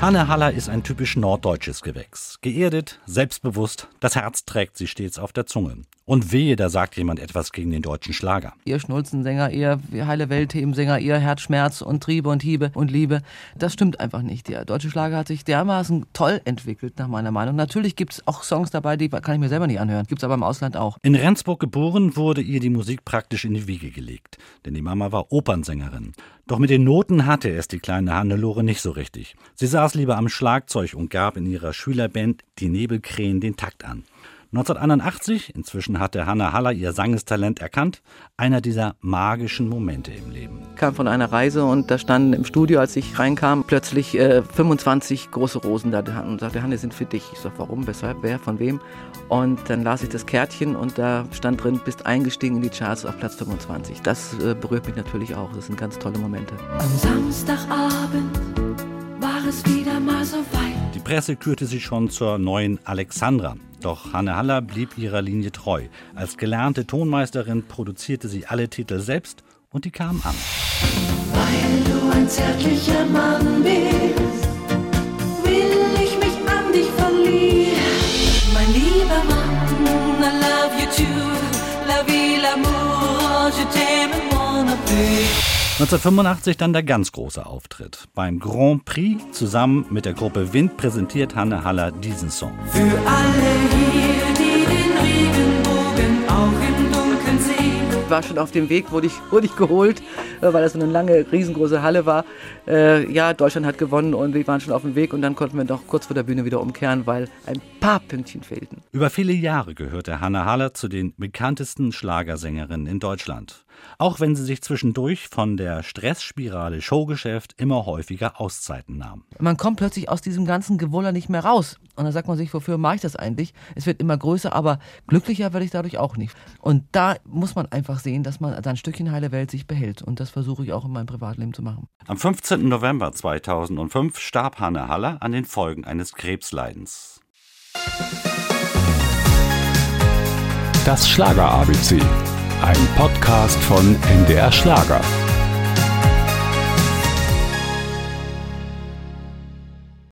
Hanne Haller ist ein typisch norddeutsches Gewächs. Geerdet, selbstbewusst, das Herz trägt sie stets auf der Zunge. Und wehe, da sagt jemand etwas gegen den deutschen Schlager. Ihr Schnulzensänger, ihr heile Welt-Themensänger, ihr Herzschmerz und Triebe und Hiebe und Liebe. Das stimmt einfach nicht. Der deutsche Schlager hat sich dermaßen toll entwickelt, nach meiner Meinung. Natürlich gibt es auch Songs dabei, die kann ich mir selber nicht anhören. Gibt es aber im Ausland auch. In Rendsburg geboren wurde ihr die Musik praktisch in die Wiege gelegt. Denn die Mama war Opernsängerin. Doch mit den Noten hatte es die kleine Hannelore nicht so richtig. Sie saß lieber am Schlagzeug und gab in ihrer Schülerband die Nebelkrähen den Takt an. 1981, inzwischen hatte Hanna Haller ihr Sangestalent erkannt, einer dieser magischen Momente im Leben. Ich kam von einer Reise und da standen im Studio, als ich reinkam, plötzlich äh, 25 große Rosen da und sagte, Hanne, sind für dich. Ich sag, warum, weshalb, wer, von wem? Und dann las ich das Kärtchen und da stand drin, bist eingestiegen in die Charts auf Platz 25. Das äh, berührt mich natürlich auch. Das sind ganz tolle Momente. Am Samstagabend war es wieder Presse kürte sie schon zur neuen Alexandra. Doch Hanne Haller blieb ihrer Linie treu. Als gelernte Tonmeisterin produzierte sie alle Titel selbst und die kamen an. Weil du ein zärtlicher Mann bist, will ich mich an dich verlieren. Mein lieber Mann, I love you too. La vie, l'amour, je t'aime, mon appui. 1985 dann der ganz große Auftritt. Beim Grand Prix zusammen mit der Gruppe Wind präsentiert Hanne Haller diesen Song. Für alle hier, die den war schon auf dem Weg, wurde ich, wurde ich geholt, äh, weil das so eine lange, riesengroße Halle war. Äh, ja, Deutschland hat gewonnen und wir waren schon auf dem Weg und dann konnten wir doch kurz vor der Bühne wieder umkehren, weil ein paar Pünktchen fehlten. Über viele Jahre gehörte Hanne Haller zu den bekanntesten Schlagersängerinnen in Deutschland. Auch wenn sie sich zwischendurch von der Stressspirale Showgeschäft immer häufiger Auszeiten nahm. Man kommt plötzlich aus diesem ganzen Gewuller nicht mehr raus. Und dann sagt man sich, wofür mache ich das eigentlich? Es wird immer größer, aber glücklicher werde ich dadurch auch nicht. Und da muss man einfach sehen, dass man sein Stückchen heile Welt sich behält. Und das versuche ich auch in meinem Privatleben zu machen. Am 15. November 2005 starb Hanne Haller an den Folgen eines Krebsleidens. Das Schlager ABC. Ein Podcast von NDR Schlager.